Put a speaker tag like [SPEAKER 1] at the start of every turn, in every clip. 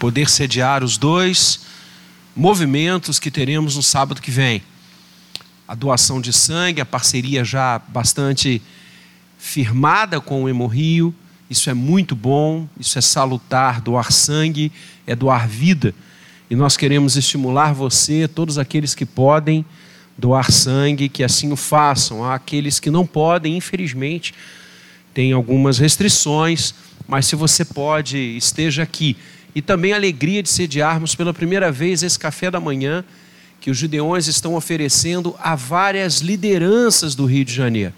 [SPEAKER 1] poder sediar os dois movimentos que teremos no sábado que vem. A doação de sangue, a parceria já bastante firmada com o Hemorrio, isso é muito bom, isso é salutar, doar sangue é doar vida. E nós queremos estimular você, todos aqueles que podem doar sangue, que assim o façam. Há aqueles que não podem, infelizmente, tem algumas restrições, mas se você pode, esteja aqui. E também a alegria de sediarmos pela primeira vez esse café da manhã que os Gideões estão oferecendo a várias lideranças do Rio de Janeiro.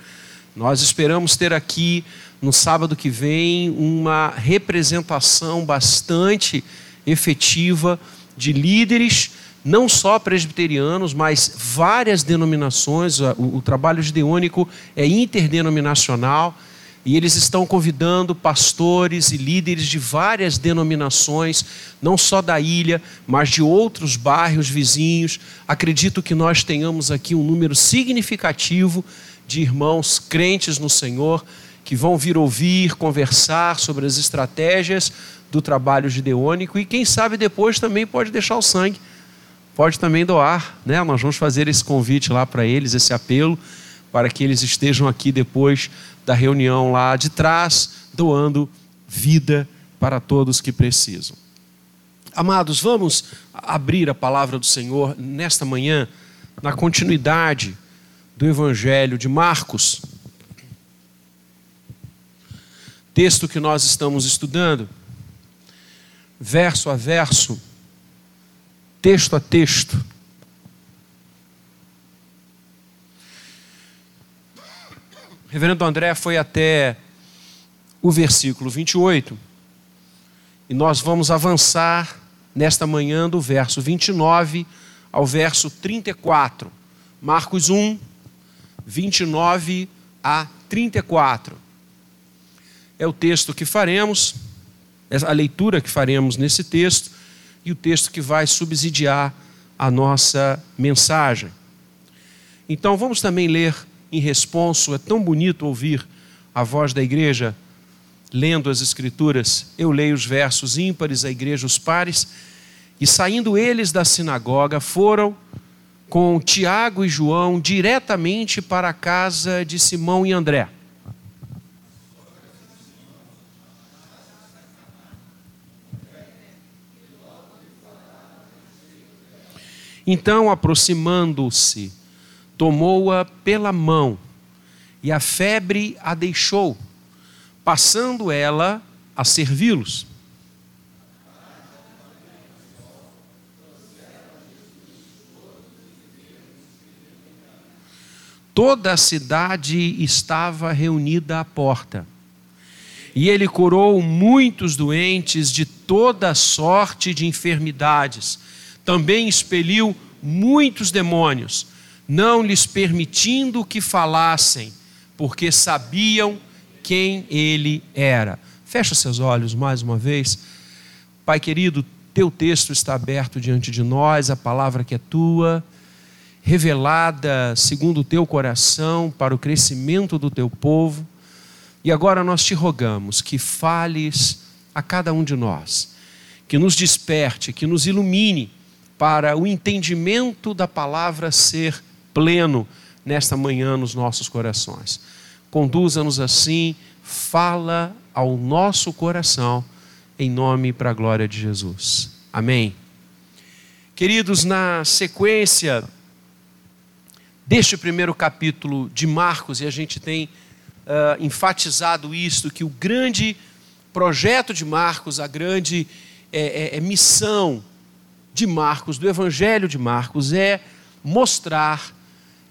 [SPEAKER 1] Nós esperamos ter aqui no sábado que vem uma representação bastante efetiva de líderes, não só presbiterianos, mas várias denominações. O, o trabalho gideônico é interdenominacional e eles estão convidando pastores e líderes de várias denominações, não só da ilha, mas de outros bairros vizinhos. Acredito que nós tenhamos aqui um número significativo de irmãos crentes no Senhor que vão vir ouvir, conversar sobre as estratégias do trabalho gideônico e quem sabe depois também pode deixar o sangue, pode também doar, né? Nós vamos fazer esse convite lá para eles, esse apelo para que eles estejam aqui depois da reunião lá de trás, doando vida para todos que precisam. Amados, vamos abrir a palavra do Senhor nesta manhã, na continuidade do Evangelho de Marcos. Texto que nós estamos estudando, verso a verso, texto a texto. Reverendo André foi até o versículo 28 e nós vamos avançar nesta manhã do verso 29 ao verso 34. Marcos 1, 29 a 34. É o texto que faremos, é a leitura que faremos nesse texto e o texto que vai subsidiar a nossa mensagem. Então vamos também ler em responso. É tão bonito ouvir a voz da igreja lendo as Escrituras. Eu leio os versos ímpares, a igreja os pares. E saindo eles da sinagoga, foram com Tiago e João diretamente para a casa de Simão e André. Então, aproximando-se, tomou-a pela mão e a febre a deixou, passando ela a servi-los. Toda a cidade estava reunida à porta. E ele curou muitos doentes de toda sorte de enfermidades. Também expeliu muitos demônios não lhes permitindo que falassem, porque sabiam quem ele era. Fecha seus olhos mais uma vez. Pai querido, teu texto está aberto diante de nós, a palavra que é tua, revelada segundo o teu coração para o crescimento do teu povo. E agora nós te rogamos que fales a cada um de nós, que nos desperte, que nos ilumine para o entendimento da palavra ser pleno nesta manhã nos nossos corações. Conduza-nos assim, fala ao nosso coração, em nome e para a glória de Jesus. Amém. Queridos, na sequência deste primeiro capítulo de Marcos, e a gente tem uh, enfatizado isto, que o grande projeto de Marcos, a grande é, é, é missão de Marcos, do Evangelho de Marcos, é mostrar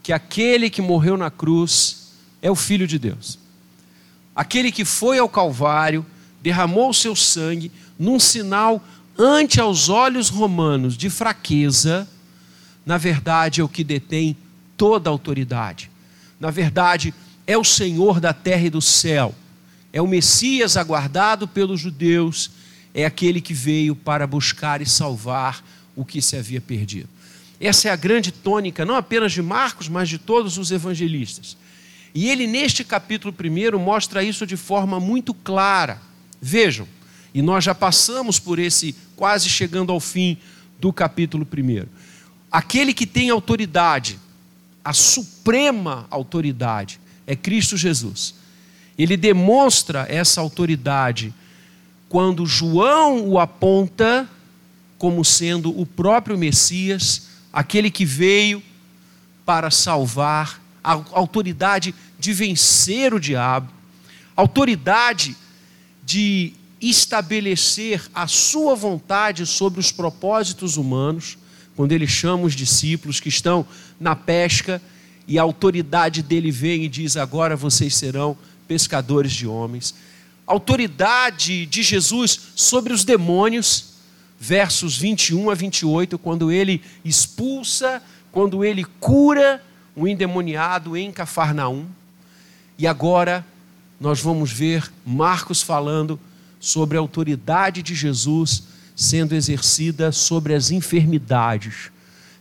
[SPEAKER 1] que aquele que morreu na cruz é o Filho de Deus. Aquele que foi ao Calvário, derramou o seu sangue num sinal ante aos olhos romanos de fraqueza, na verdade é o que detém toda a autoridade. Na verdade, é o Senhor da terra e do céu. É o Messias aguardado pelos judeus, é aquele que veio para buscar e salvar o que se havia perdido. Essa é a grande tônica, não apenas de Marcos, mas de todos os evangelistas. E ele, neste capítulo primeiro, mostra isso de forma muito clara. Vejam, E nós já passamos por esse, quase chegando ao fim do capítulo 1. Aquele que tem autoridade, a suprema autoridade, é Cristo Jesus. Ele demonstra essa autoridade quando João o aponta como sendo o próprio Messias, aquele que veio para salvar, a autoridade de vencer o diabo, autoridade de estabelecer a sua vontade sobre os propósitos humanos, quando ele chama os discípulos que estão na pesca e a autoridade dele vem e diz: Agora vocês serão pescadores de homens. Autoridade de Jesus sobre os demônios, versos 21 a 28, quando ele expulsa, quando ele cura o endemoniado em Cafarnaum. E agora nós vamos ver Marcos falando sobre a autoridade de Jesus sendo exercida sobre as enfermidades.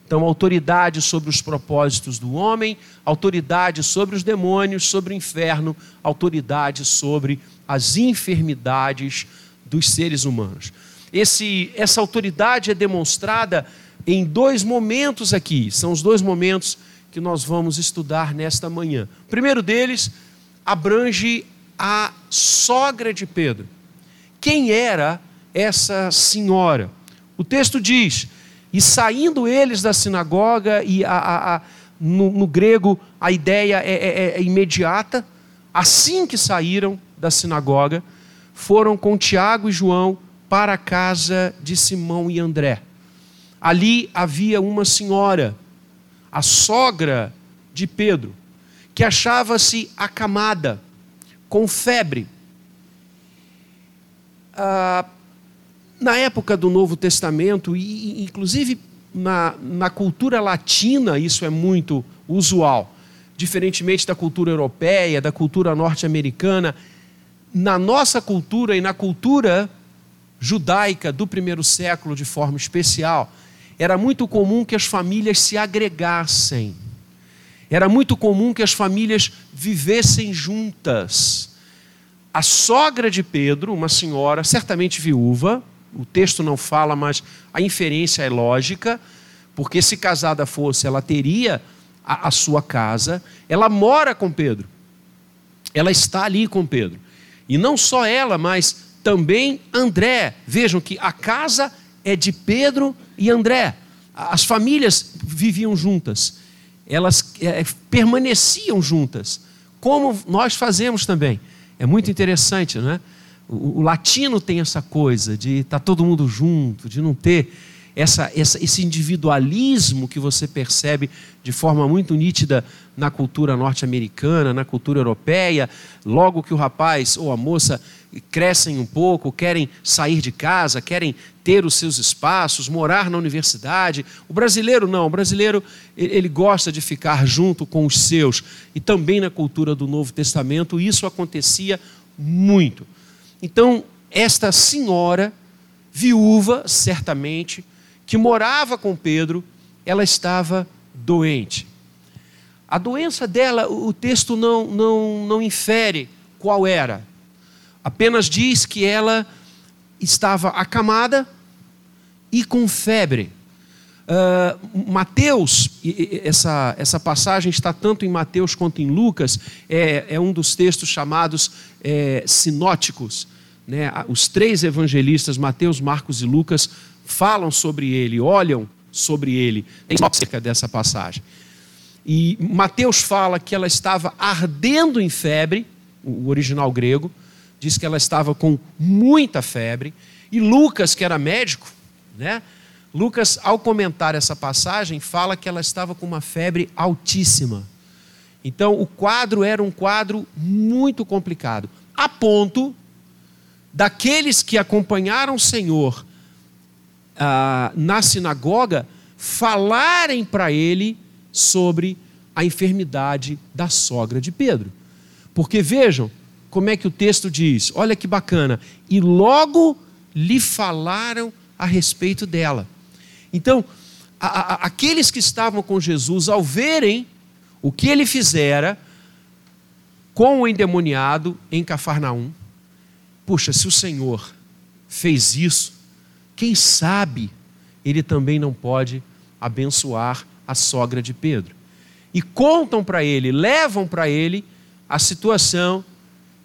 [SPEAKER 1] Então, autoridade sobre os propósitos do homem, autoridade sobre os demônios, sobre o inferno, autoridade sobre as enfermidades dos seres humanos. Esse, essa autoridade é demonstrada em dois momentos aqui, são os dois momentos que nós vamos estudar nesta manhã. O primeiro deles abrange a sogra de Pedro. Quem era essa senhora? O texto diz: e saindo eles da sinagoga, e a, a, a, no, no, grego a ideia é, é, é imediata, assim que saíram da sinagoga, foram com Tiago e João para a casa de Simão e André. Ali havia uma senhora, a sogra de Pedro, que achava-se acamada, com febre ah, na época do Novo Testamento, e inclusive na, na cultura latina, isso é muito usual, diferentemente da cultura europeia, da cultura norte-americana, na nossa cultura e na cultura judaica do primeiro século de forma especial, era muito comum que as famílias se agregassem. Era muito comum que as famílias vivessem juntas. A sogra de Pedro, uma senhora, certamente viúva, o texto não fala, mas a inferência é lógica, porque se casada fosse, ela teria a, a sua casa, ela mora com Pedro, ela está ali com Pedro. E não só ela, mas também André. Vejam que a casa é de Pedro e André. As famílias viviam juntas, elas é, permaneciam juntas, como nós fazemos também. É muito interessante, não é? O, o latino tem essa coisa de estar tá todo mundo junto, de não ter essa, essa, esse individualismo que você percebe de forma muito nítida na cultura norte-americana, na cultura europeia. Logo que o rapaz ou a moça crescem um pouco, querem sair de casa, querem ter os seus espaços, morar na universidade. O brasileiro não, o brasileiro ele gosta de ficar junto com os seus. E também na cultura do Novo Testamento isso acontecia muito. Então, esta senhora, viúva, certamente, que morava com Pedro, ela estava doente. A doença dela, o texto não, não, não infere qual era apenas diz que ela estava acamada e com febre. Uh, Mateus, essa, essa passagem está tanto em Mateus quanto em Lucas, é, é um dos textos chamados é, sinóticos. Né? Os três evangelistas, Mateus, Marcos e Lucas, falam sobre ele, olham sobre ele. Tem cerca dessa passagem. E Mateus fala que ela estava ardendo em febre, o original grego, diz que ela estava com muita febre, e Lucas, que era médico, né? Lucas, ao comentar essa passagem, fala que ela estava com uma febre altíssima. Então, o quadro era um quadro muito complicado, a ponto daqueles que acompanharam o Senhor ah, na sinagoga falarem para ele sobre a enfermidade da sogra de Pedro. Porque vejam, como é que o texto diz? Olha que bacana. E logo lhe falaram a respeito dela. Então, a, a, aqueles que estavam com Jesus, ao verem o que ele fizera com o endemoniado em Cafarnaum, puxa, se o Senhor fez isso, quem sabe ele também não pode abençoar a sogra de Pedro. E contam para ele, levam para ele a situação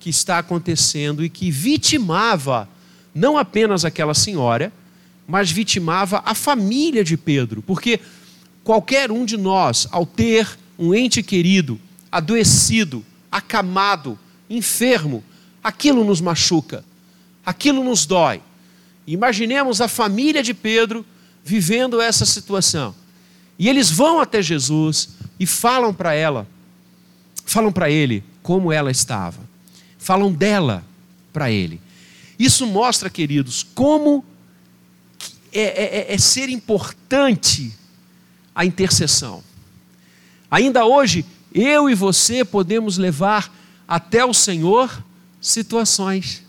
[SPEAKER 1] que está acontecendo e que vitimava não apenas aquela senhora, mas vitimava a família de Pedro, porque qualquer um de nós, ao ter um ente querido adoecido, acamado, enfermo, aquilo nos machuca, aquilo nos dói. Imaginemos a família de Pedro vivendo essa situação. E eles vão até Jesus e falam para ela, falam para ele como ela estava. Falam dela para ele. Isso mostra, queridos, como é, é, é, é ser importante a intercessão. Ainda hoje, eu e você podemos levar até o Senhor situações,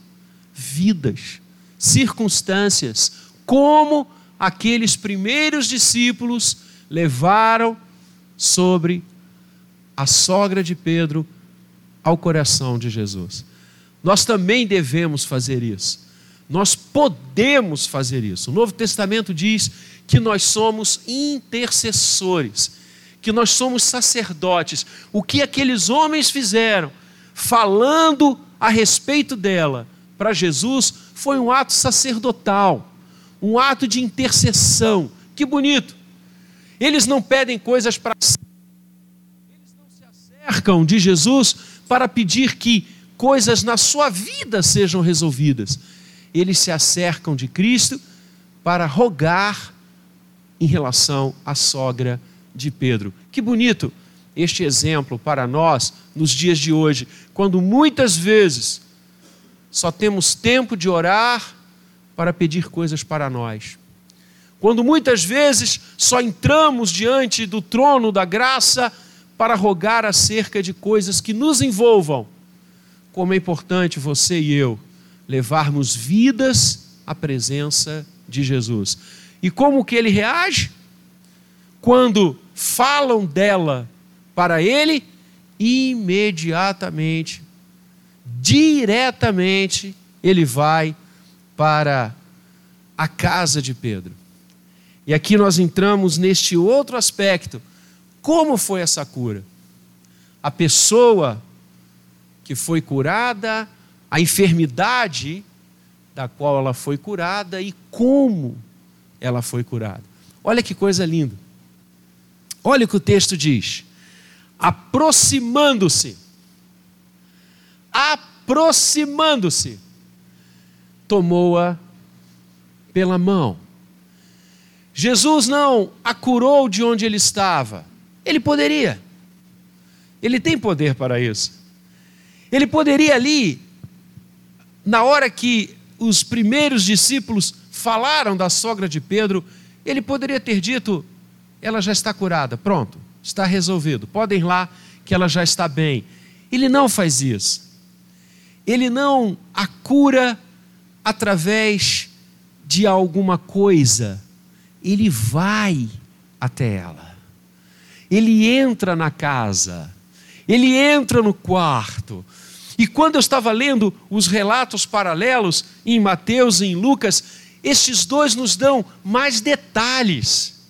[SPEAKER 1] vidas, circunstâncias, como aqueles primeiros discípulos levaram sobre a sogra de Pedro ao coração de Jesus. Nós também devemos fazer isso. Nós podemos fazer isso. O Novo Testamento diz que nós somos intercessores, que nós somos sacerdotes. O que aqueles homens fizeram, falando a respeito dela para Jesus, foi um ato sacerdotal, um ato de intercessão. Que bonito! Eles não pedem coisas para si, eles não se acercam de Jesus para pedir que coisas na sua vida sejam resolvidas. Eles se acercam de Cristo para rogar em relação à sogra de Pedro. Que bonito este exemplo para nós nos dias de hoje, quando muitas vezes só temos tempo de orar para pedir coisas para nós. Quando muitas vezes só entramos diante do trono da graça para rogar acerca de coisas que nos envolvam, como é importante você e eu levarmos vidas à presença de Jesus. E como que ele reage? Quando falam dela para ele, imediatamente, diretamente, ele vai para a casa de Pedro. E aqui nós entramos neste outro aspecto. Como foi essa cura? A pessoa que foi curada, a enfermidade da qual ela foi curada e como ela foi curada. Olha que coisa linda. Olha o que o texto diz. Aproximando-se, aproximando-se, tomou-a pela mão Jesus não a curou de onde ele estava. Ele poderia. Ele tem poder para isso. Ele poderia ali, na hora que os primeiros discípulos falaram da sogra de Pedro, ele poderia ter dito: ela já está curada, pronto, está resolvido, podem ir lá que ela já está bem. Ele não faz isso. Ele não a cura através de alguma coisa ele vai até ela. Ele entra na casa, ele entra no quarto. E quando eu estava lendo os relatos paralelos em Mateus e em Lucas, estes dois nos dão mais detalhes.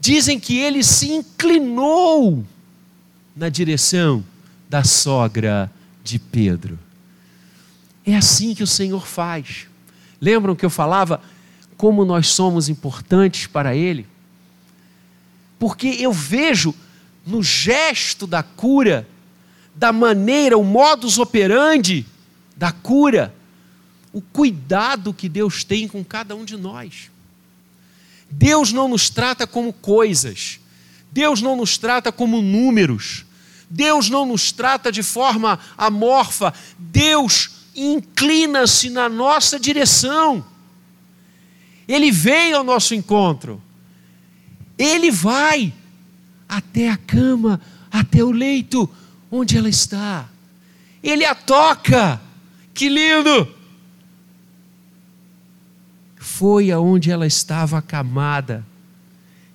[SPEAKER 1] Dizem que ele se inclinou na direção da sogra de Pedro. É assim que o Senhor faz. Lembram que eu falava como nós somos importantes para Ele. Porque eu vejo no gesto da cura, da maneira, o modus operandi da cura, o cuidado que Deus tem com cada um de nós. Deus não nos trata como coisas, Deus não nos trata como números, Deus não nos trata de forma amorfa, Deus inclina-se na nossa direção. Ele vem ao nosso encontro. Ele vai até a cama, até o leito onde ela está. Ele a toca. Que lindo! Foi aonde ela estava acamada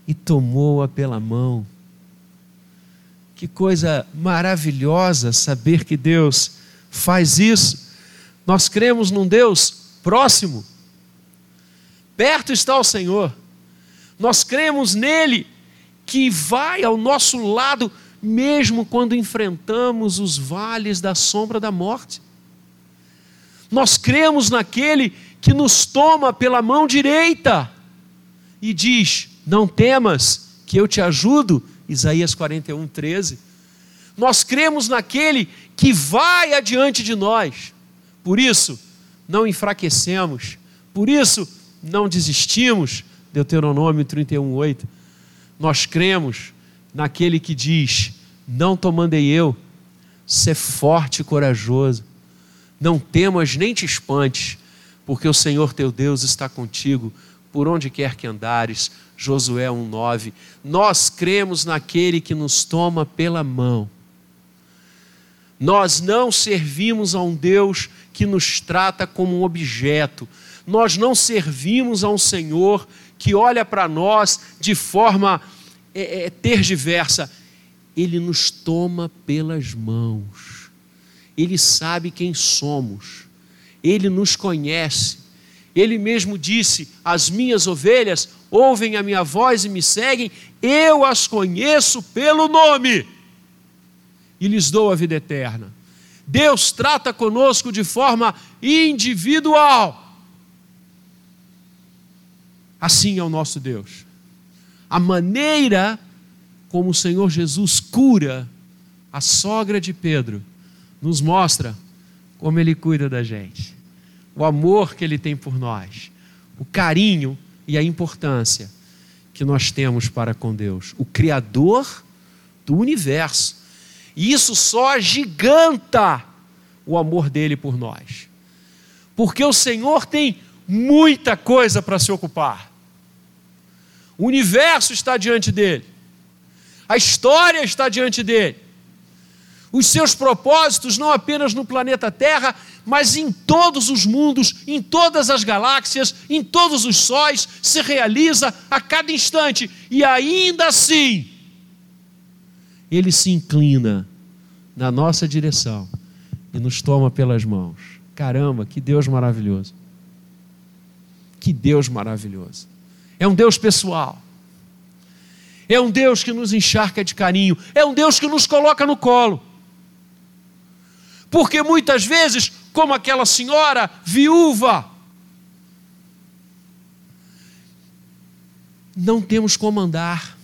[SPEAKER 1] e tomou-a pela mão. Que coisa maravilhosa saber que Deus faz isso. Nós cremos num Deus próximo. Perto está o Senhor. Nós cremos nele que vai ao nosso lado mesmo quando enfrentamos os vales da sombra da morte. Nós cremos naquele que nos toma pela mão direita e diz: Não temas, que eu te ajudo. Isaías 41, 13. Nós cremos naquele que vai adiante de nós. Por isso, não enfraquecemos. Por isso, não desistimos. Deuteronômio 31, 8. Nós cremos naquele que diz: Não tomandei eu, ser forte e corajoso. Não temas nem te espantes, porque o Senhor teu Deus está contigo por onde quer que andares. Josué 1,9. Nós cremos naquele que nos toma pela mão. Nós não servimos a um Deus que nos trata como um objeto. Nós não servimos a um Senhor que olha para nós de forma é, é, tergiversa. Ele nos toma pelas mãos. Ele sabe quem somos. Ele nos conhece. Ele mesmo disse: As minhas ovelhas ouvem a minha voz e me seguem, eu as conheço pelo nome e lhes dou a vida eterna. Deus trata conosco de forma individual. Assim é o nosso Deus. A maneira como o Senhor Jesus cura a sogra de Pedro nos mostra como ele cuida da gente o amor que Ele tem por nós, o carinho e a importância que nós temos para com Deus, o Criador do universo. E isso só agiganta o amor dele por nós, porque o Senhor tem muita coisa para se ocupar. O universo está diante dele, a história está diante dele, os seus propósitos, não apenas no planeta Terra, mas em todos os mundos, em todas as galáxias, em todos os sóis, se realiza a cada instante. E ainda assim, Ele se inclina na nossa direção e nos toma pelas mãos. Caramba, que Deus maravilhoso! Que Deus maravilhoso! É um Deus pessoal. É um Deus que nos encharca de carinho. É um Deus que nos coloca no colo. Porque muitas vezes, como aquela senhora viúva, não temos como andar.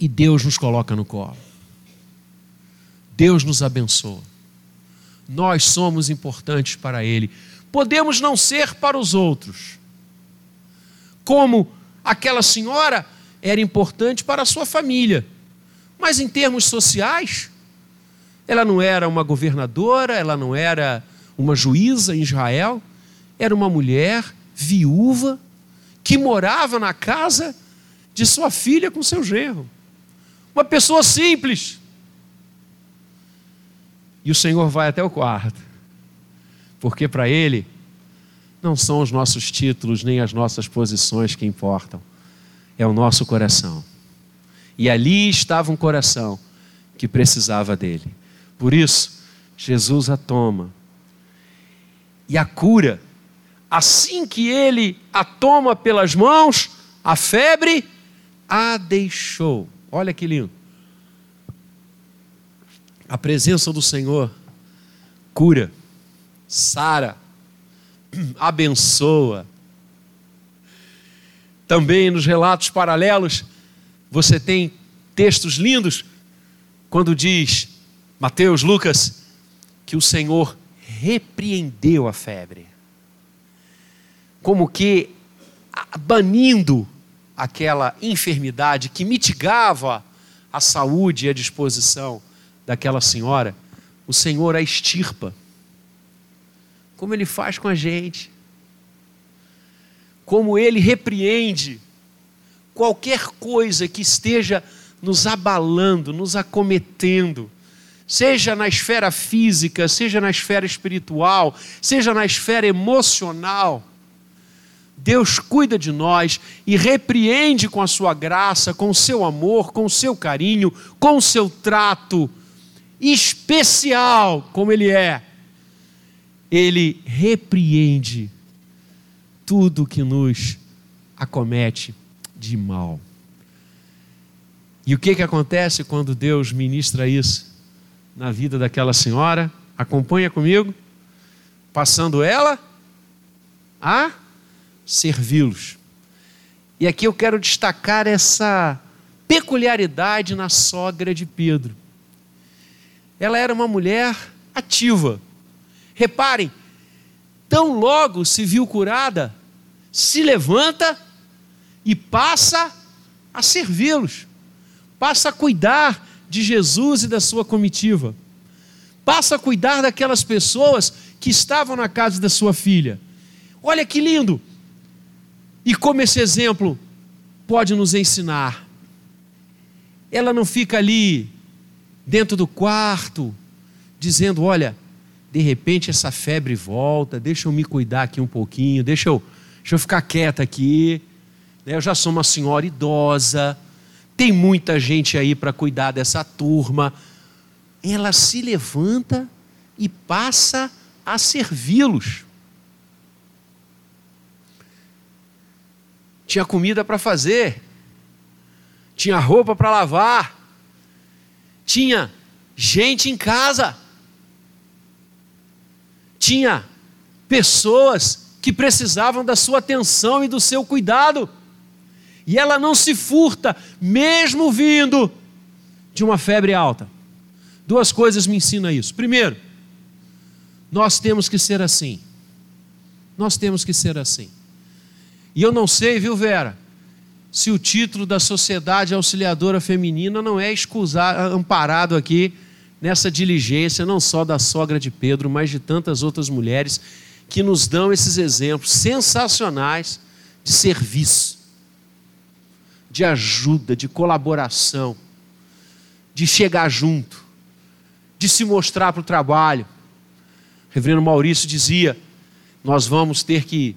[SPEAKER 1] E Deus nos coloca no colo. Deus nos abençoa. Nós somos importantes para Ele. Podemos não ser para os outros. Como aquela senhora era importante para a sua família. Mas em termos sociais, ela não era uma governadora, ela não era uma juíza em Israel, era uma mulher viúva que morava na casa de sua filha com seu genro. Uma pessoa simples. E o Senhor vai até o quarto, porque para Ele não são os nossos títulos nem as nossas posições que importam, é o nosso coração. E ali estava um coração que precisava dele. Por isso, Jesus a toma. E a cura, assim que ele a toma pelas mãos, a febre a deixou. Olha que lindo. A presença do Senhor cura, sara, abençoa. Também nos relatos paralelos, você tem textos lindos quando diz: Mateus, Lucas, que o Senhor repreendeu a febre, como que banindo aquela enfermidade que mitigava a saúde e a disposição daquela senhora, o Senhor a extirpa. Como Ele faz com a gente, como Ele repreende qualquer coisa que esteja nos abalando, nos acometendo seja na esfera física, seja na esfera espiritual, seja na esfera emocional. Deus cuida de nós e repreende com a sua graça, com o seu amor, com o seu carinho, com o seu trato especial, como Ele é. Ele repreende tudo que nos acomete de mal. E o que, que acontece quando Deus ministra isso na vida daquela senhora? Acompanha comigo. Passando ela a servi-los. E aqui eu quero destacar essa peculiaridade na sogra de Pedro. Ela era uma mulher ativa. Reparem, tão logo se viu curada, se levanta e passa a servi-los, passa a cuidar de Jesus e da sua comitiva, passa a cuidar daquelas pessoas que estavam na casa da sua filha. Olha que lindo! E como esse exemplo pode nos ensinar. Ela não fica ali dentro do quarto dizendo: Olha, de repente essa febre volta, deixa eu me cuidar aqui um pouquinho, deixa eu, deixa eu ficar quieta aqui. Né? Eu já sou uma senhora idosa, tem muita gente aí para cuidar dessa turma. Ela se levanta e passa a servi-los. Tinha comida para fazer, tinha roupa para lavar, tinha gente em casa tinha pessoas que precisavam da sua atenção e do seu cuidado. E ela não se furta, mesmo vindo de uma febre alta. Duas coisas me ensinam isso. Primeiro, nós temos que ser assim. Nós temos que ser assim. E eu não sei, viu, Vera, se o título da Sociedade Auxiliadora Feminina não é escusado, amparado aqui nessa diligência, não só da sogra de Pedro, mas de tantas outras mulheres que nos dão esses exemplos sensacionais de serviço, de ajuda, de colaboração, de chegar junto, de se mostrar para o trabalho. O reverendo Maurício dizia: nós vamos ter que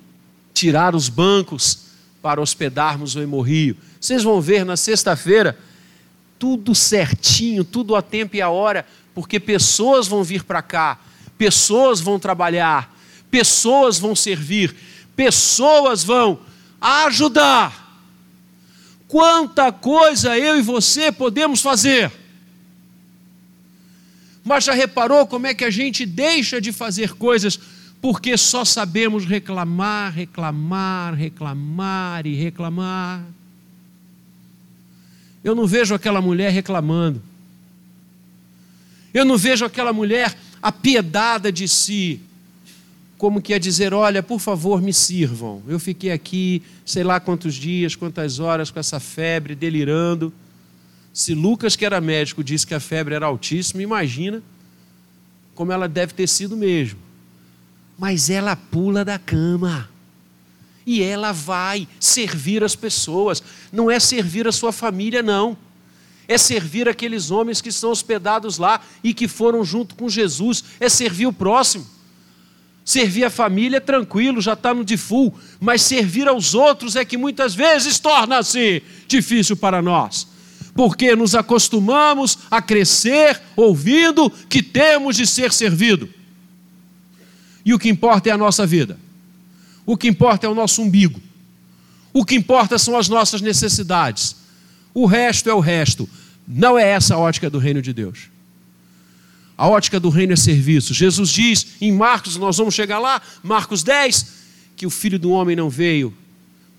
[SPEAKER 1] tirar os bancos para hospedarmos o hemorrio. Vocês vão ver na sexta-feira tudo certinho, tudo a tempo e a hora, porque pessoas vão vir para cá, pessoas vão trabalhar, pessoas vão servir, pessoas vão ajudar. Quanta coisa eu e você podemos fazer. Mas já reparou como é que a gente deixa de fazer coisas porque só sabemos reclamar, reclamar, reclamar e reclamar? Eu não vejo aquela mulher reclamando. Eu não vejo aquela mulher apiedada de si, como que a dizer: Olha, por favor, me sirvam. Eu fiquei aqui, sei lá quantos dias, quantas horas com essa febre, delirando. Se Lucas, que era médico, disse que a febre era altíssima, imagina como ela deve ter sido mesmo. Mas ela pula da cama e ela vai servir as pessoas. Não é servir a sua família, não. É servir aqueles homens que estão hospedados lá e que foram junto com Jesus. É servir o próximo. Servir a família é tranquilo, já está no default, mas servir aos outros é que muitas vezes torna-se difícil para nós, porque nos acostumamos a crescer ouvindo que temos de ser servido. E o que importa é a nossa vida. O que importa é o nosso umbigo. O que importa são as nossas necessidades. O resto é o resto. Não é essa a ótica do reino de Deus. A ótica do reino é serviço. Jesus diz em Marcos, nós vamos chegar lá, Marcos 10, que o filho do homem não veio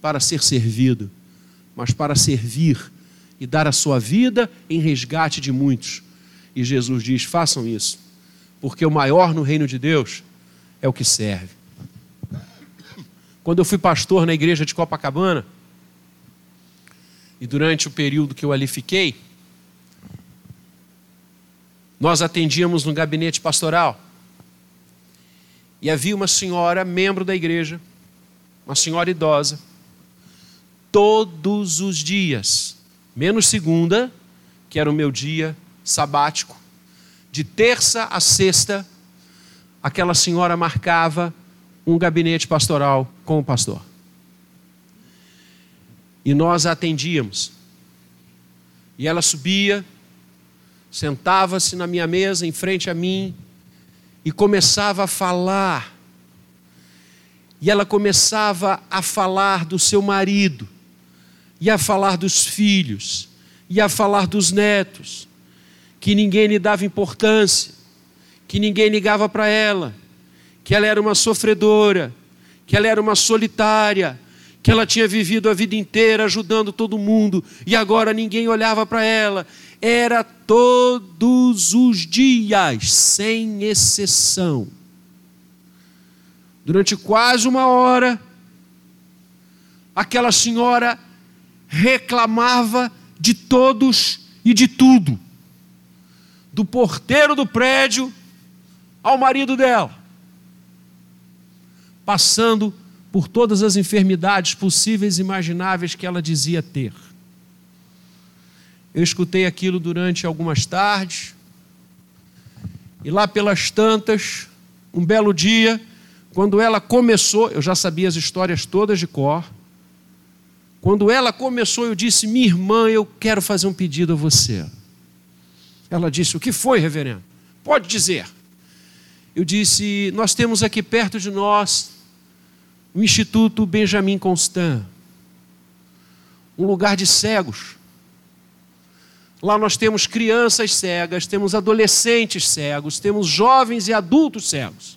[SPEAKER 1] para ser servido, mas para servir e dar a sua vida em resgate de muitos. E Jesus diz: façam isso, porque o maior no reino de Deus é o que serve. Quando eu fui pastor na igreja de Copacabana, e durante o período que eu ali fiquei, nós atendíamos no gabinete pastoral. E havia uma senhora, membro da igreja, uma senhora idosa, todos os dias, menos segunda, que era o meu dia sabático, de terça a sexta, aquela senhora marcava um gabinete pastoral com o pastor. E nós a atendíamos. E ela subia, sentava-se na minha mesa, em frente a mim, e começava a falar. E ela começava a falar do seu marido, e a falar dos filhos, e a falar dos netos, que ninguém lhe dava importância, que ninguém ligava para ela, que ela era uma sofredora, que ela era uma solitária, que ela tinha vivido a vida inteira ajudando todo mundo e agora ninguém olhava para ela. Era todos os dias, sem exceção. Durante quase uma hora, aquela senhora reclamava de todos e de tudo, do porteiro do prédio ao marido dela, passando por todas as enfermidades possíveis e imagináveis que ela dizia ter. Eu escutei aquilo durante algumas tardes, e lá pelas tantas, um belo dia, quando ela começou, eu já sabia as histórias todas de cor. Quando ela começou, eu disse: Minha irmã, eu quero fazer um pedido a você. Ela disse: O que foi, reverendo? Pode dizer. Eu disse: Nós temos aqui perto de nós o Instituto Benjamin Constant, um lugar de cegos. Lá nós temos crianças cegas, temos adolescentes cegos, temos jovens e adultos cegos.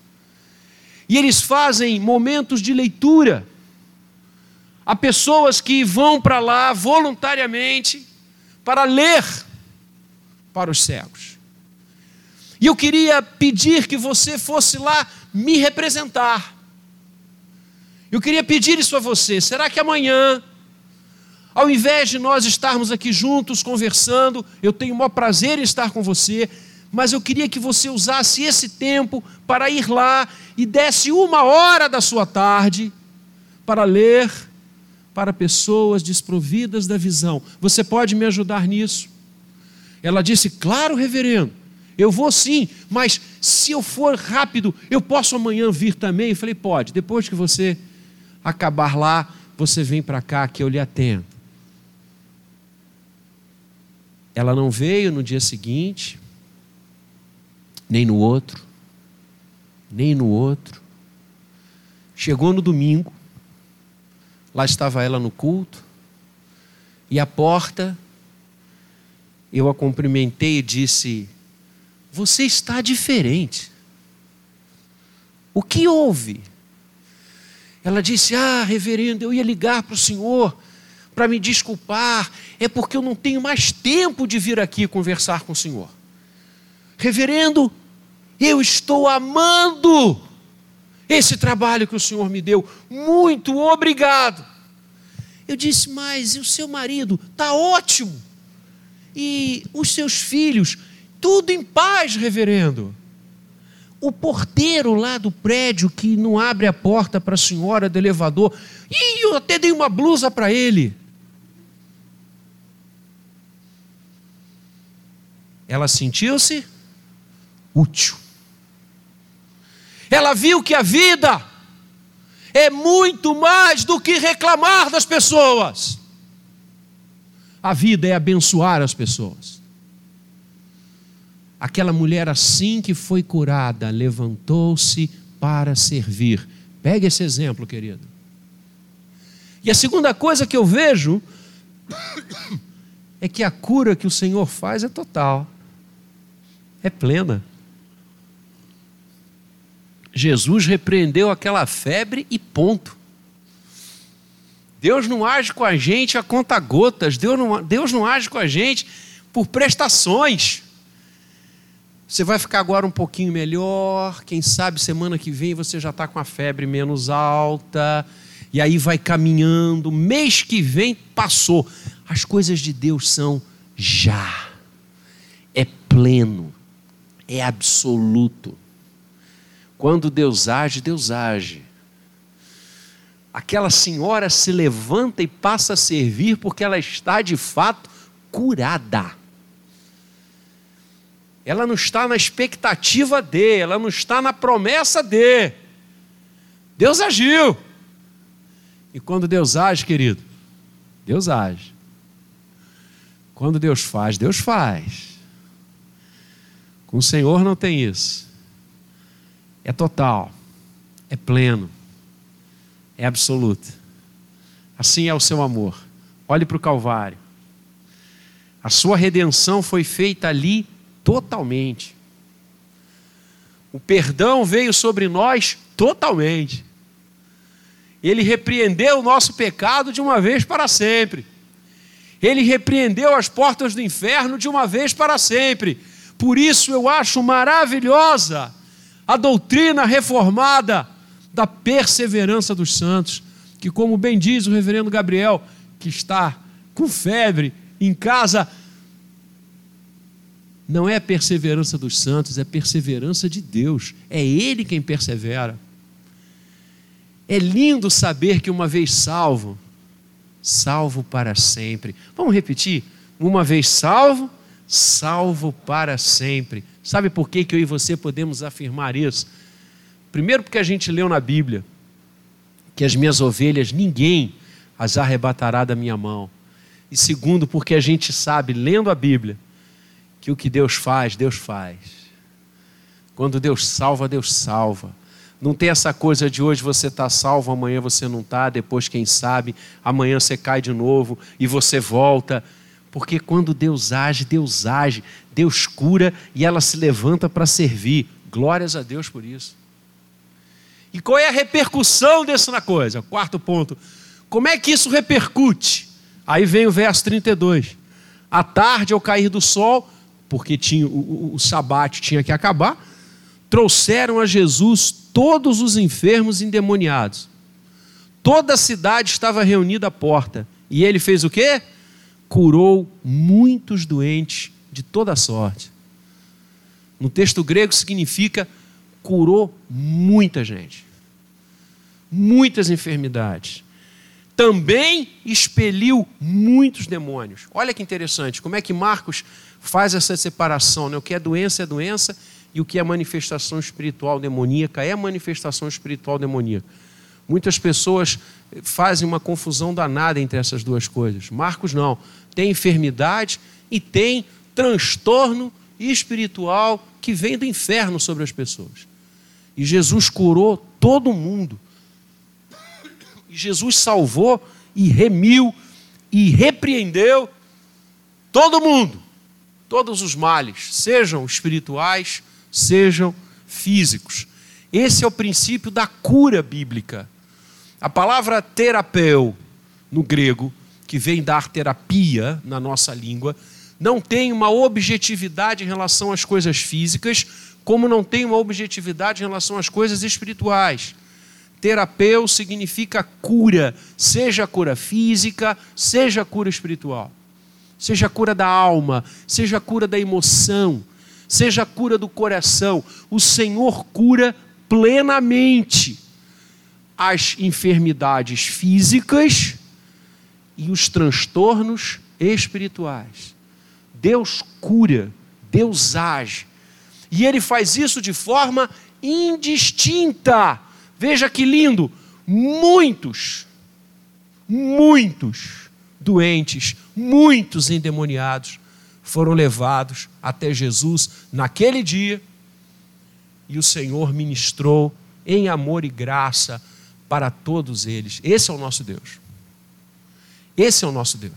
[SPEAKER 1] E eles fazem momentos de leitura. Há pessoas que vão para lá voluntariamente para ler para os cegos. E eu queria pedir que você fosse lá me representar. Eu queria pedir isso a você. Será que amanhã, ao invés de nós estarmos aqui juntos conversando, eu tenho o maior prazer em estar com você, mas eu queria que você usasse esse tempo para ir lá e desse uma hora da sua tarde para ler para pessoas desprovidas da visão. Você pode me ajudar nisso? Ela disse: Claro, reverendo, eu vou sim, mas se eu for rápido, eu posso amanhã vir também? Eu falei: Pode, depois que você acabar lá, você vem para cá que eu lhe atendo. Ela não veio no dia seguinte, nem no outro, nem no outro. Chegou no domingo, lá estava ela no culto, e a porta, eu a cumprimentei e disse: Você está diferente. O que houve? Ela disse: Ah, reverendo, eu ia ligar para o senhor para me desculpar, é porque eu não tenho mais tempo de vir aqui conversar com o senhor. Reverendo, eu estou amando esse trabalho que o senhor me deu, muito obrigado. Eu disse: Mas e o seu marido? Está ótimo. E os seus filhos? Tudo em paz, reverendo o porteiro lá do prédio que não abre a porta para a senhora do elevador, e eu até dei uma blusa para ele. Ela sentiu-se útil. Ela viu que a vida é muito mais do que reclamar das pessoas. A vida é abençoar as pessoas. Aquela mulher, assim que foi curada, levantou-se para servir. Pegue esse exemplo, querido. E a segunda coisa que eu vejo é que a cura que o Senhor faz é total, é plena. Jesus repreendeu aquela febre e ponto. Deus não age com a gente a conta gotas, Deus não, Deus não age com a gente por prestações. Você vai ficar agora um pouquinho melhor, quem sabe semana que vem você já está com a febre menos alta, e aí vai caminhando. Mês que vem passou. As coisas de Deus são já, é pleno, é absoluto. Quando Deus age, Deus age. Aquela senhora se levanta e passa a servir porque ela está de fato curada ela não está na expectativa de, ela não está na promessa de. Deus agiu. E quando Deus age, querido, Deus age. Quando Deus faz, Deus faz. Com o Senhor não tem isso. é total, é pleno, é absoluto. Assim é o seu amor. Olhe para o Calvário. A sua redenção foi feita ali totalmente. O perdão veio sobre nós totalmente. Ele repreendeu o nosso pecado de uma vez para sempre. Ele repreendeu as portas do inferno de uma vez para sempre. Por isso eu acho maravilhosa a doutrina reformada da perseverança dos santos, que, como bem diz o reverendo Gabriel, que está com febre em casa, não é perseverança dos santos, é perseverança de Deus. É Ele quem persevera. É lindo saber que uma vez salvo, salvo para sempre. Vamos repetir? Uma vez salvo, salvo para sempre. Sabe por que, que eu e você podemos afirmar isso? Primeiro, porque a gente leu na Bíblia que as minhas ovelhas ninguém as arrebatará da minha mão. E segundo, porque a gente sabe, lendo a Bíblia, que o que Deus faz, Deus faz. Quando Deus salva, Deus salva. Não tem essa coisa de hoje você está salvo, amanhã você não está, depois, quem sabe, amanhã você cai de novo e você volta. Porque quando Deus age, Deus age, Deus cura e ela se levanta para servir. Glórias a Deus por isso. E qual é a repercussão disso na coisa? Quarto ponto. Como é que isso repercute? Aí vem o verso 32. À tarde, ao cair do sol, porque tinha, o, o, sabate tinha que acabar, trouxeram a Jesus todos os enfermos endemoniados. Toda a cidade estava reunida à porta. E ele fez o quê? Curou muitos doentes de toda sorte. No texto grego significa curou muita gente. Muitas enfermidades. Também expeliu muitos demônios. Olha que interessante, como é que Marcos faz essa separação, né? O que é doença é doença e o que é manifestação espiritual demoníaca é manifestação espiritual demoníaca. Muitas pessoas fazem uma confusão danada entre essas duas coisas. Marcos não. Tem enfermidade e tem transtorno espiritual que vem do inferno sobre as pessoas. E Jesus curou todo mundo. E Jesus salvou e remiu e repreendeu todo mundo todos os males, sejam espirituais, sejam físicos. Esse é o princípio da cura bíblica. A palavra terapeu, no grego, que vem dar terapia na nossa língua, não tem uma objetividade em relação às coisas físicas, como não tem uma objetividade em relação às coisas espirituais. Terapeu significa cura, seja cura física, seja cura espiritual seja a cura da alma, seja a cura da emoção, seja a cura do coração. O Senhor cura plenamente as enfermidades físicas e os transtornos espirituais. Deus cura, Deus age. E ele faz isso de forma indistinta. Veja que lindo! Muitos, muitos doentes, muitos endemoniados, foram levados até Jesus naquele dia e o Senhor ministrou em amor e graça para todos eles. Esse é o nosso Deus. Esse é o nosso Deus.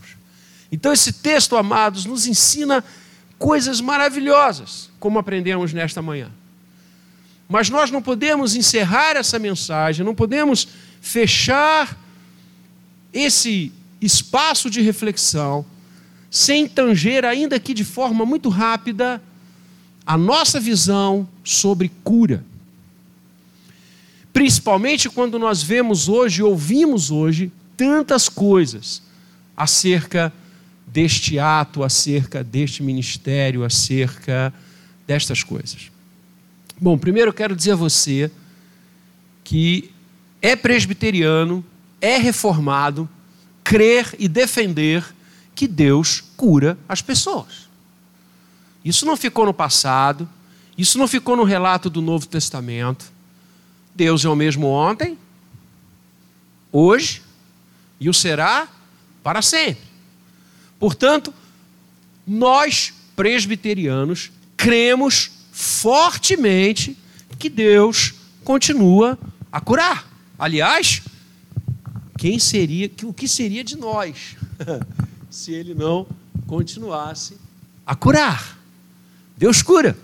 [SPEAKER 1] Então, esse texto, amados, nos ensina coisas maravilhosas, como aprendemos nesta manhã. Mas nós não podemos encerrar essa mensagem, não podemos fechar esse espaço de reflexão, sem tanger, ainda que de forma muito rápida, a nossa visão sobre cura. Principalmente quando nós vemos hoje, ouvimos hoje, tantas coisas acerca deste ato, acerca deste ministério, acerca destas coisas. Bom, primeiro eu quero dizer a você que é presbiteriano, é reformado, crer e defender que Deus cura as pessoas. Isso não ficou no passado, isso não ficou no relato do Novo Testamento. Deus é o mesmo ontem, hoje e o será para sempre. Portanto, nós presbiterianos cremos fortemente que Deus continua a curar. Aliás, quem seria, o que seria de nós se ele não continuasse a curar? Deus cura.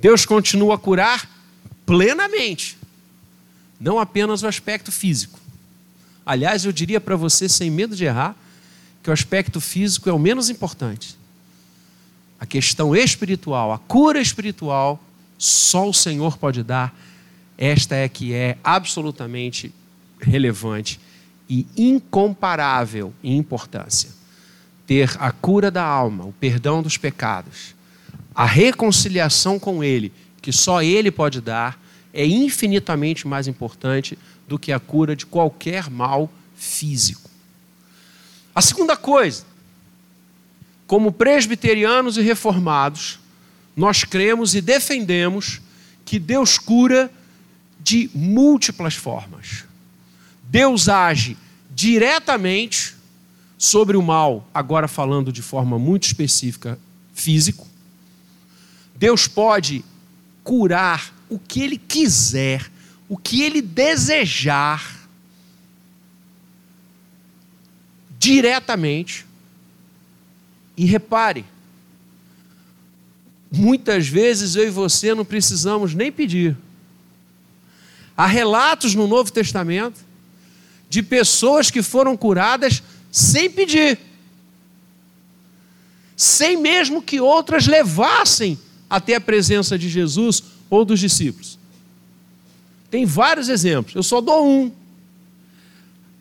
[SPEAKER 1] Deus continua a curar plenamente, não apenas o aspecto físico. Aliás, eu diria para você, sem medo de errar, que o aspecto físico é o menos importante. A questão espiritual, a cura espiritual, só o Senhor pode dar. Esta é que é absolutamente relevante e incomparável em importância. Ter a cura da alma, o perdão dos pecados, a reconciliação com Ele, que só Ele pode dar, é infinitamente mais importante do que a cura de qualquer mal físico. A segunda coisa, como presbiterianos e reformados, nós cremos e defendemos que Deus cura de múltiplas formas. Deus age diretamente sobre o mal, agora falando de forma muito específica, físico. Deus pode curar o que Ele quiser, o que Ele desejar, diretamente. E repare, muitas vezes eu e você não precisamos nem pedir. Há relatos no Novo Testamento de pessoas que foram curadas sem pedir, sem mesmo que outras levassem até a presença de Jesus ou dos discípulos. Tem vários exemplos, eu só dou um.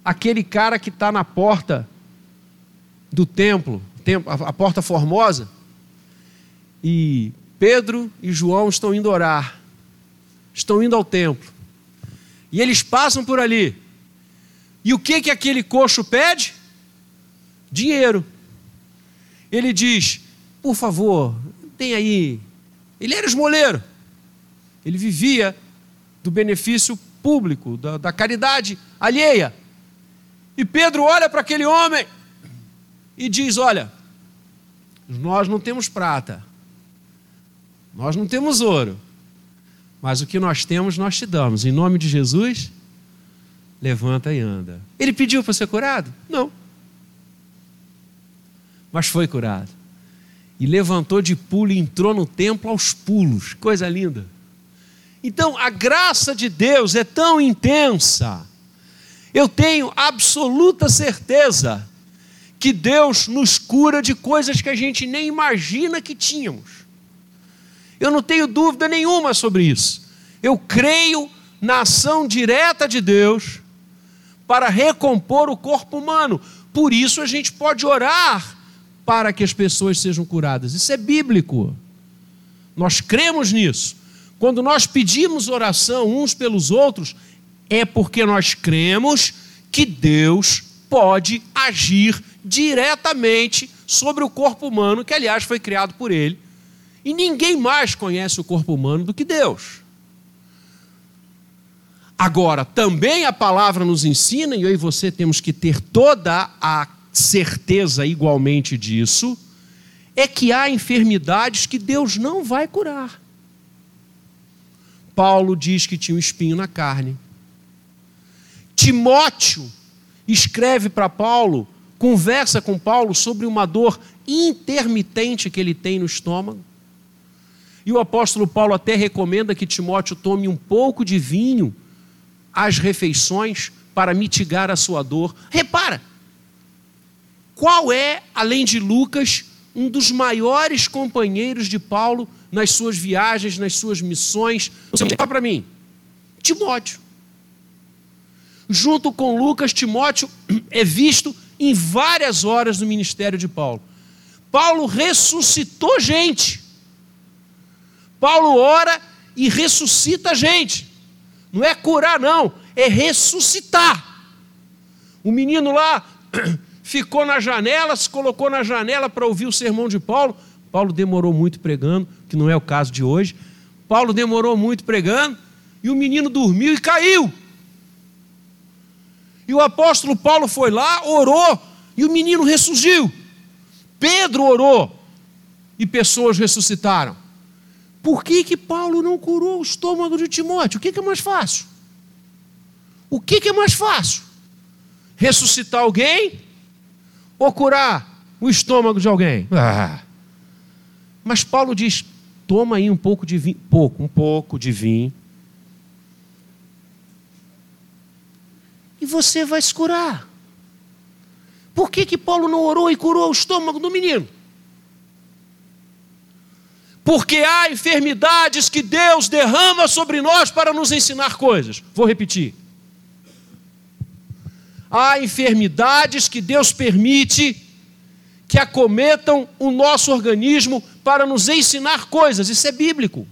[SPEAKER 1] Aquele cara que está na porta do templo, a porta formosa, e Pedro e João estão indo orar, estão indo ao templo, e eles passam por ali. E o que que aquele coxo pede? Dinheiro. Ele diz: Por favor, tem aí. Ele era esmoleiro. Ele vivia do benefício público, da, da caridade alheia. E Pedro olha para aquele homem e diz: Olha, nós não temos prata, nós não temos ouro, mas o que nós temos nós te damos. Em nome de Jesus, levanta e anda. Ele pediu para ser curado? Não. Mas foi curado. E levantou de pulo e entrou no templo aos pulos. Coisa linda. Então, a graça de Deus é tão intensa. Eu tenho absoluta certeza que Deus nos cura de coisas que a gente nem imagina que tínhamos. Eu não tenho dúvida nenhuma sobre isso. Eu creio na ação direta de Deus para recompor o corpo humano. Por isso a gente pode orar para que as pessoas sejam curadas. Isso é bíblico. Nós cremos nisso. Quando nós pedimos oração uns pelos outros, é porque nós cremos que Deus pode agir diretamente sobre o corpo humano, que aliás foi criado por Ele. E ninguém mais conhece o corpo humano do que Deus. Agora, também a palavra nos ensina, e eu e você temos que ter toda a certeza igualmente disso, é que há enfermidades que Deus não vai curar. Paulo diz que tinha um espinho na carne. Timóteo escreve para Paulo, conversa com Paulo sobre uma dor intermitente que ele tem no estômago. E o apóstolo Paulo até recomenda que Timóteo tome um pouco de vinho as refeições para mitigar a sua dor. Repara, qual é, além de Lucas, um dos maiores companheiros de Paulo nas suas viagens, nas suas missões? Fala para mim, Timóteo. Junto com Lucas, Timóteo é visto em várias horas do ministério de Paulo. Paulo ressuscitou gente. Paulo ora e ressuscita gente. Não é curar, não, é ressuscitar. O menino lá ficou na janela, se colocou na janela para ouvir o sermão de Paulo. Paulo demorou muito pregando, que não é o caso de hoje. Paulo demorou muito pregando e o menino dormiu e caiu. E o apóstolo Paulo foi lá, orou e o menino ressurgiu. Pedro orou e pessoas ressuscitaram. Por que, que Paulo não curou o estômago de Timóteo? O que, que é mais fácil? O que, que é mais fácil? Ressuscitar alguém ou curar o estômago de alguém? Ah. Mas Paulo diz: toma aí um pouco de vinho, pouco, um pouco de vinho, e você vai se curar. Por que, que Paulo não orou e curou o estômago do menino? Porque há enfermidades que Deus derrama sobre nós para nos ensinar coisas. Vou repetir. Há enfermidades que Deus permite que acometam o nosso organismo para nos ensinar coisas. Isso é bíblico.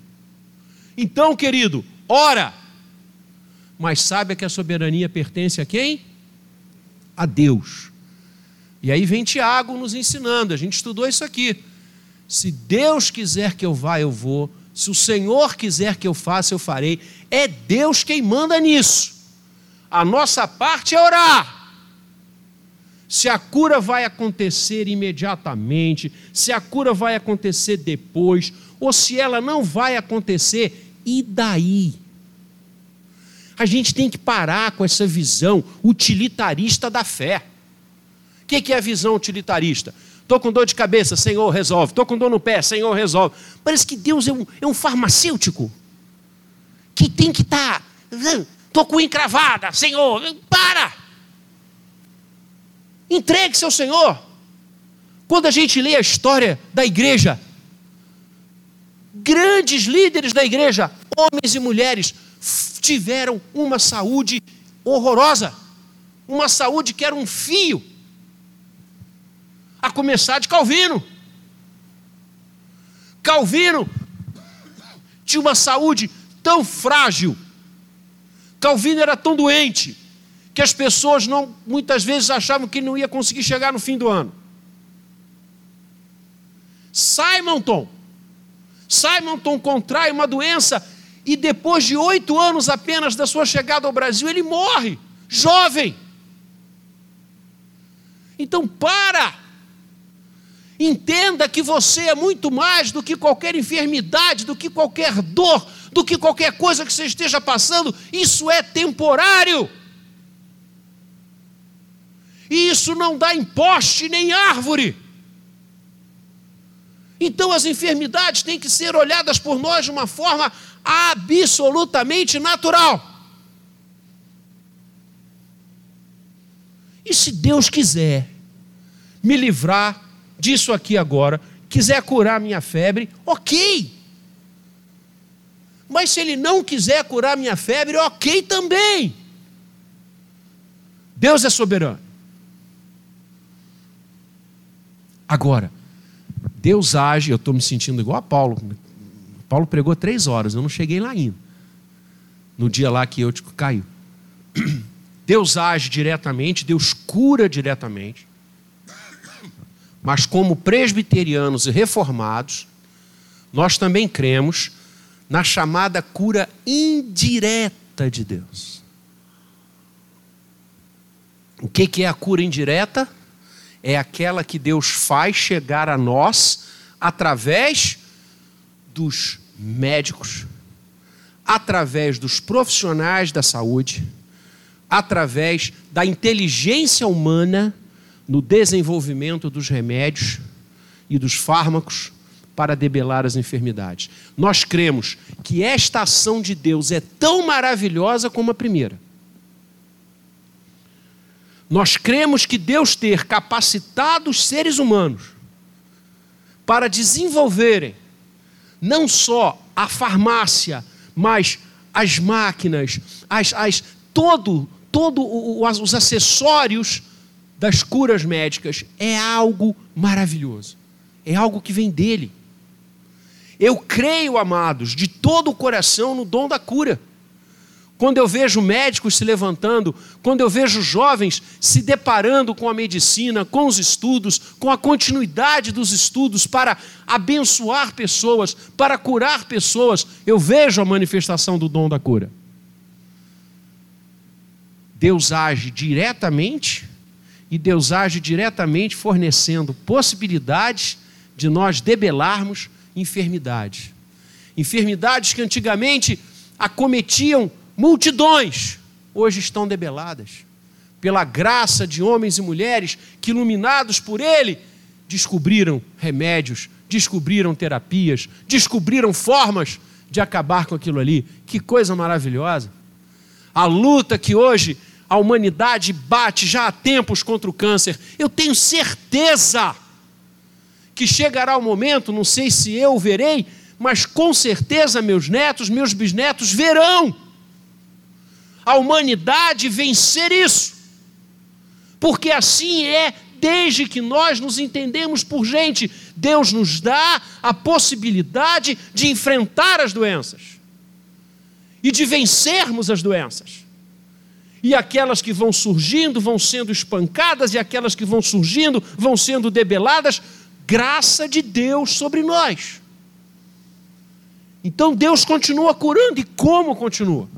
[SPEAKER 1] Então, querido, ora. Mas saiba que a soberania pertence a quem? A Deus. E aí vem Tiago nos ensinando, a gente estudou isso aqui. Se Deus quiser que eu vá, eu vou. Se o Senhor quiser que eu faça, eu farei. É Deus quem manda nisso. A nossa parte é orar. Se a cura vai acontecer imediatamente, se a cura vai acontecer depois, ou se ela não vai acontecer, e daí? A gente tem que parar com essa visão utilitarista da fé. O que é a visão utilitarista? Estou com dor de cabeça, Senhor, resolve. Estou com dor no pé, Senhor, resolve. Parece que Deus é um, é um farmacêutico que tem que estar. Tá, Estou com encravada, Senhor, para! Entregue-se ao Senhor. Quando a gente lê a história da igreja, grandes líderes da igreja, homens e mulheres, tiveram uma saúde horrorosa, uma saúde que era um fio, a começar de Calvino. Calvino tinha uma saúde tão frágil, Calvino era tão doente, que as pessoas não, muitas vezes achavam que não ia conseguir chegar no fim do ano. Simonton. Simonton contrai uma doença e depois de oito anos apenas da sua chegada ao Brasil, ele morre, jovem. Então, para! Entenda que você é muito mais do que qualquer enfermidade, do que qualquer dor, do que qualquer coisa que você esteja passando, isso é temporário. E isso não dá em poste nem árvore. Então as enfermidades têm que ser olhadas por nós de uma forma absolutamente natural. E se Deus quiser me livrar disso aqui agora, quiser curar minha febre, ok. Mas se Ele não quiser curar minha febre, ok também. Deus é soberano. Agora, Deus age, eu estou me sentindo igual a Paulo. Paulo pregou três horas, eu não cheguei lá ainda. No dia lá que eu te caiu. Deus age diretamente, Deus cura diretamente. Mas como presbiterianos e reformados, nós também cremos na chamada cura indireta de Deus. O que é a cura indireta? é aquela que Deus faz chegar a nós através dos médicos, através dos profissionais da saúde, através da inteligência humana no desenvolvimento dos remédios e dos fármacos para debelar as enfermidades. Nós cremos que esta ação de Deus é tão maravilhosa como a primeira. Nós cremos que Deus ter capacitado os seres humanos para desenvolverem não só a farmácia, mas as máquinas, as, as, todo, todo os acessórios das curas médicas é algo maravilhoso. É algo que vem dele. Eu creio, amados, de todo o coração no dom da cura quando eu vejo médicos se levantando, quando eu vejo jovens se deparando com a medicina, com os estudos, com a continuidade dos estudos para abençoar pessoas, para curar pessoas, eu vejo a manifestação do dom da cura. Deus age diretamente e Deus age diretamente fornecendo possibilidades de nós debelarmos enfermidades. Enfermidades que antigamente acometiam multidões, hoje estão debeladas. Pela graça de homens e mulheres que, iluminados por Ele, descobriram remédios, descobriram terapias, descobriram formas de acabar com aquilo ali. Que coisa maravilhosa! A luta que hoje a humanidade bate já há tempos contra o câncer, eu tenho certeza que chegará o momento, não sei se eu verei, mas com certeza meus netos, meus bisnetos verão a humanidade vencer isso. Porque assim é desde que nós nos entendemos por gente. Deus nos dá a possibilidade de enfrentar as doenças e de vencermos as doenças. E aquelas que vão surgindo vão sendo espancadas, e aquelas que vão surgindo vão sendo debeladas, graça de Deus sobre nós. Então Deus continua curando, e como continua?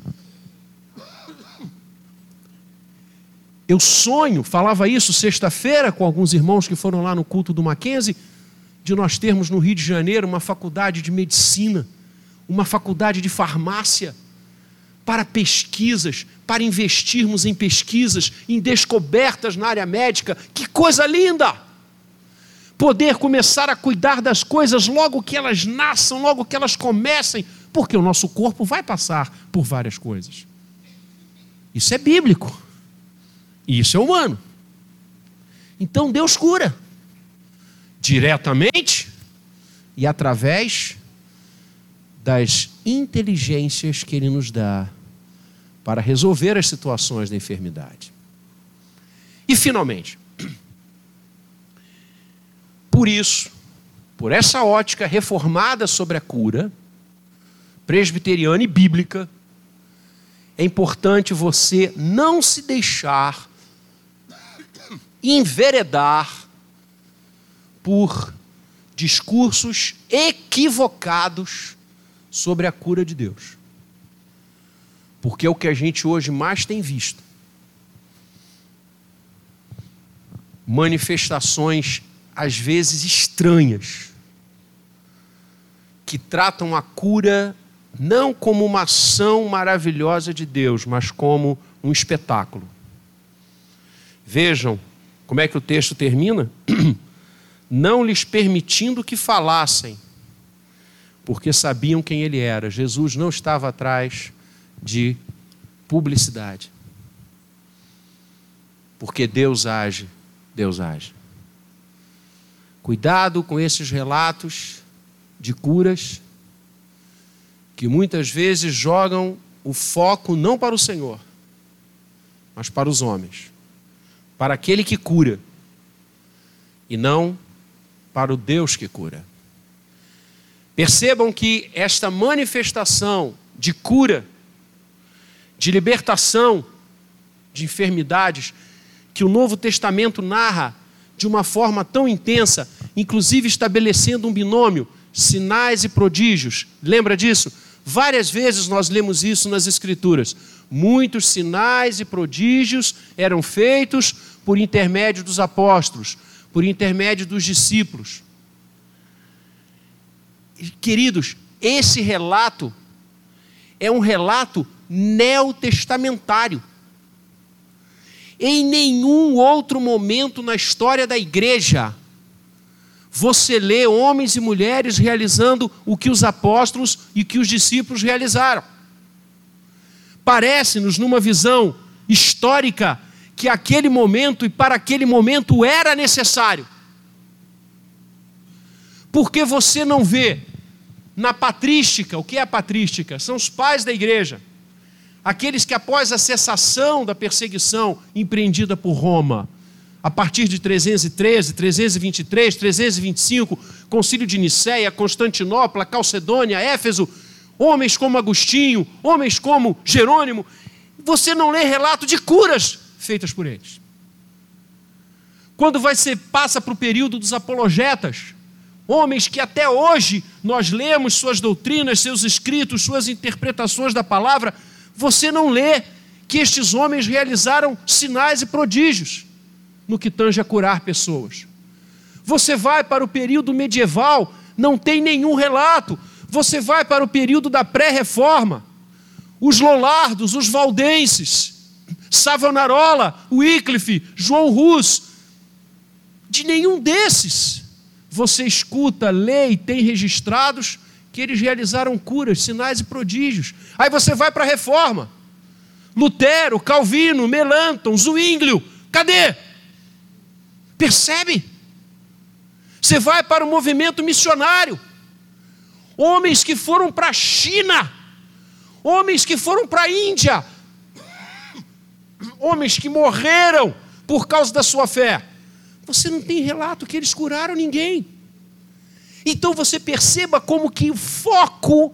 [SPEAKER 1] Eu sonho, falava isso sexta-feira com alguns irmãos que foram lá no culto do Mackenzie, de nós termos no Rio de Janeiro uma faculdade de medicina, uma faculdade de farmácia, para pesquisas, para investirmos em pesquisas, em descobertas na área médica. Que coisa linda! Poder começar a cuidar das coisas logo que elas nasçam, logo que elas comecem, porque o nosso corpo vai passar por várias coisas. Isso é bíblico. E isso é humano. Então Deus cura diretamente e através das inteligências que Ele nos dá para resolver as situações da enfermidade. E, finalmente, por isso, por essa ótica reformada sobre a cura, presbiteriana e bíblica, é importante você não se deixar enveredar por discursos equivocados sobre a cura de Deus. Porque é o que a gente hoje mais tem visto. Manifestações, às vezes estranhas, que tratam a cura não como uma ação maravilhosa de Deus, mas como um espetáculo. Vejam como é que o texto termina? Não lhes permitindo que falassem, porque sabiam quem ele era. Jesus não estava atrás de publicidade. Porque Deus age, Deus age. Cuidado com esses relatos de curas que muitas vezes jogam o foco não para o Senhor, mas para os homens para aquele que cura e não para o Deus que cura. Percebam que esta manifestação de cura, de libertação de enfermidades, que o Novo Testamento narra de uma forma tão intensa, inclusive estabelecendo um binômio, sinais e prodígios. Lembra disso? Várias vezes nós lemos isso nas Escrituras. Muitos sinais e prodígios eram feitos por intermédio dos apóstolos, por intermédio dos discípulos. Queridos, esse relato é um relato neotestamentário. Em nenhum outro momento na história da igreja você lê homens e mulheres realizando o que os apóstolos e que os discípulos realizaram. Parece-nos, numa visão histórica, que aquele momento e para aquele momento era necessário. Porque você não vê na patrística, o que é a patrística? São os pais da igreja, aqueles que após a cessação da perseguição empreendida por Roma, a partir de 313, 323, 325, Concílio de Nicéia, Constantinopla, Calcedônia, Éfeso, homens como Agostinho, homens como Jerônimo, você não lê relato de curas feitas por eles. Quando você passa para o período dos apologetas, homens que até hoje nós lemos suas doutrinas, seus escritos, suas interpretações da palavra, você não lê que estes homens realizaram sinais e prodígios no que tange a curar pessoas. Você vai para o período medieval, não tem nenhum relato. você vai para o período da pré-reforma. Os Lollardos, os Valdenses, Savonarola, Wycliffe, João Rus. De nenhum desses você escuta, lê e tem registrados que eles realizaram curas, sinais e prodígios. Aí você vai para a reforma. Lutero, Calvino, Melanton, Zwinglio, cadê? Percebe? Você vai para o movimento missionário. Homens que foram para a China, homens que foram para a Índia, homens que morreram por causa da sua fé. Você não tem relato que eles curaram ninguém. Então você perceba como que o foco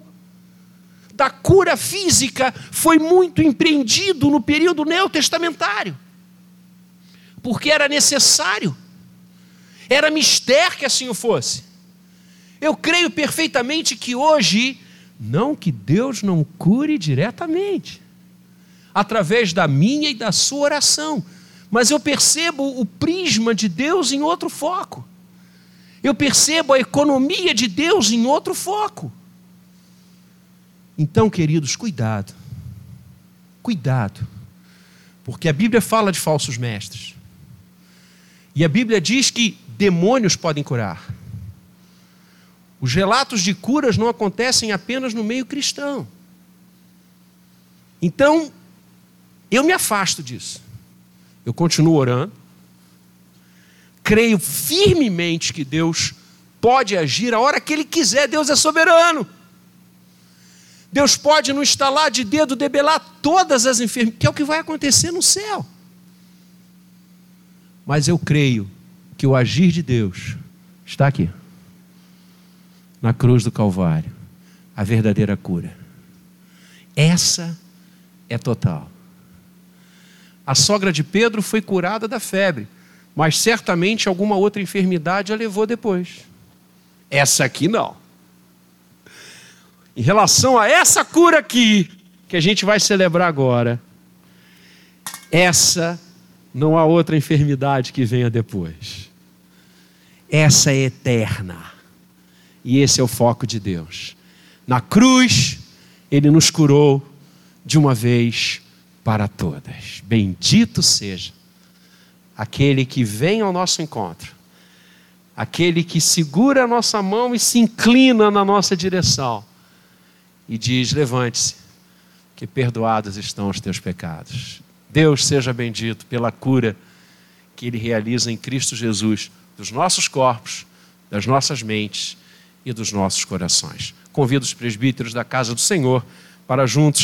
[SPEAKER 1] da cura física foi muito empreendido no período neotestamentário. Porque era necessário. Era mistério que assim o fosse. Eu creio perfeitamente que hoje, não que Deus não cure diretamente, através da minha e da sua oração, mas eu percebo o prisma de Deus em outro foco. Eu percebo a economia de Deus em outro foco. Então, queridos, cuidado. Cuidado. Porque a Bíblia fala de falsos mestres. E a Bíblia diz que demônios podem curar. Os relatos de curas não acontecem apenas no meio cristão. Então, eu me afasto disso. Eu continuo orando. Creio firmemente que Deus pode agir a hora que Ele quiser. Deus é soberano. Deus pode, no estalar de dedo, debelar todas as enfermidades, que é o que vai acontecer no céu. Mas eu creio que o agir de Deus está aqui, na cruz do Calvário, a verdadeira cura. Essa é total. A sogra de Pedro foi curada da febre, mas certamente alguma outra enfermidade a levou depois. Essa aqui não. Em relação a essa cura aqui, que a gente vai celebrar agora, essa não há outra enfermidade que venha depois. Essa é eterna. E esse é o foco de Deus. Na cruz, Ele nos curou de uma vez para todas. Bendito seja aquele que vem ao nosso encontro, aquele que segura a nossa mão e se inclina na nossa direção e diz: Levante-se, que perdoados estão os teus pecados. Deus seja bendito pela cura que Ele realiza em Cristo Jesus dos nossos corpos, das nossas mentes e dos nossos corações. Convido os presbíteros da casa do Senhor para juntos